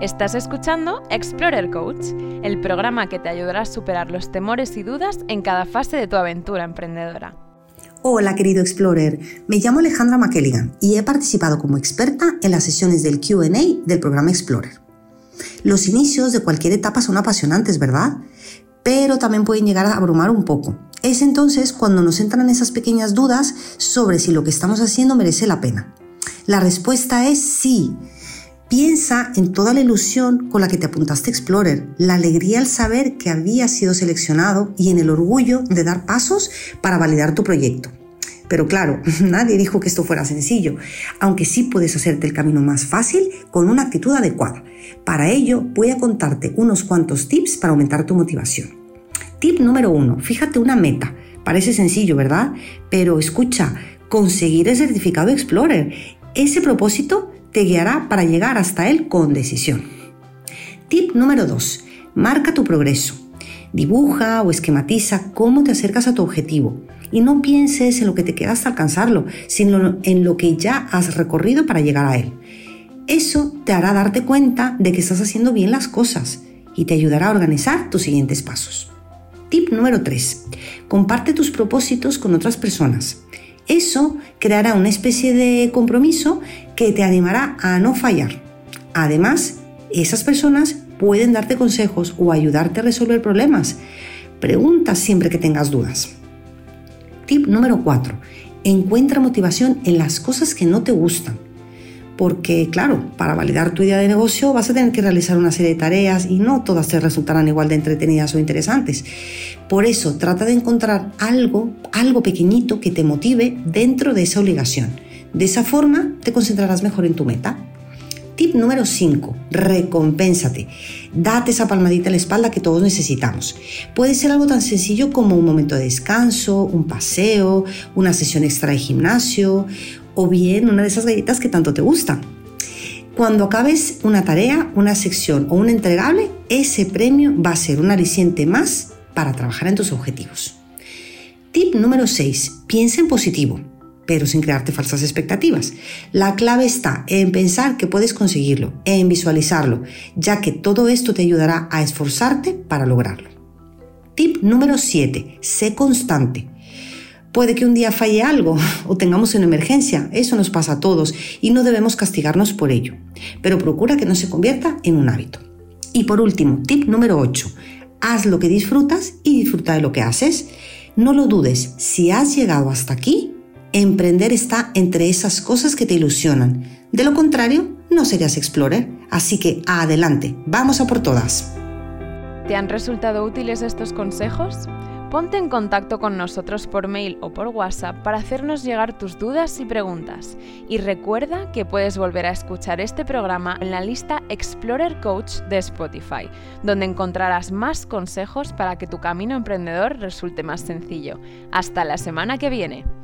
Estás escuchando Explorer Coach, el programa que te ayudará a superar los temores y dudas en cada fase de tu aventura emprendedora. Hola querido Explorer, me llamo Alejandra McKelligan y he participado como experta en las sesiones del QA del programa Explorer. Los inicios de cualquier etapa son apasionantes, ¿verdad? Pero también pueden llegar a abrumar un poco. Es entonces cuando nos entran esas pequeñas dudas sobre si lo que estamos haciendo merece la pena. La respuesta es sí. Piensa en toda la ilusión con la que te apuntaste Explorer, la alegría al saber que habías sido seleccionado y en el orgullo de dar pasos para validar tu proyecto. Pero claro, nadie dijo que esto fuera sencillo, aunque sí puedes hacerte el camino más fácil con una actitud adecuada. Para ello voy a contarte unos cuantos tips para aumentar tu motivación. Tip número uno, fíjate una meta. Parece sencillo, ¿verdad? Pero escucha, conseguir el certificado Explorer. Ese propósito te guiará para llegar hasta él con decisión. Tip número 2. Marca tu progreso. Dibuja o esquematiza cómo te acercas a tu objetivo y no pienses en lo que te queda hasta alcanzarlo, sino en lo que ya has recorrido para llegar a él. Eso te hará darte cuenta de que estás haciendo bien las cosas y te ayudará a organizar tus siguientes pasos. Tip número 3. Comparte tus propósitos con otras personas. Eso creará una especie de compromiso que te animará a no fallar. Además, esas personas pueden darte consejos o ayudarte a resolver problemas. Pregunta siempre que tengas dudas. Tip número 4. Encuentra motivación en las cosas que no te gustan porque claro, para validar tu idea de negocio vas a tener que realizar una serie de tareas y no todas te resultarán igual de entretenidas o interesantes. Por eso trata de encontrar algo, algo pequeñito que te motive dentro de esa obligación. De esa forma te concentrarás mejor en tu meta. Tip número 5. Recompénsate. Date esa palmadita en la espalda que todos necesitamos. Puede ser algo tan sencillo como un momento de descanso, un paseo, una sesión extra de gimnasio, o bien una de esas galletas que tanto te gustan. Cuando acabes una tarea, una sección o un entregable, ese premio va a ser un aliciente más para trabajar en tus objetivos. Tip número 6. Piensa en positivo, pero sin crearte falsas expectativas. La clave está en pensar que puedes conseguirlo, en visualizarlo, ya que todo esto te ayudará a esforzarte para lograrlo. Tip número 7. Sé constante. Puede que un día falle algo o tengamos una emergencia, eso nos pasa a todos y no debemos castigarnos por ello, pero procura que no se convierta en un hábito. Y por último, tip número 8, haz lo que disfrutas y disfruta de lo que haces. No lo dudes, si has llegado hasta aquí, emprender está entre esas cosas que te ilusionan. De lo contrario, no serías explorer. Así que adelante, vamos a por todas. ¿Te han resultado útiles estos consejos? Ponte en contacto con nosotros por mail o por WhatsApp para hacernos llegar tus dudas y preguntas. Y recuerda que puedes volver a escuchar este programa en la lista Explorer Coach de Spotify, donde encontrarás más consejos para que tu camino emprendedor resulte más sencillo. Hasta la semana que viene.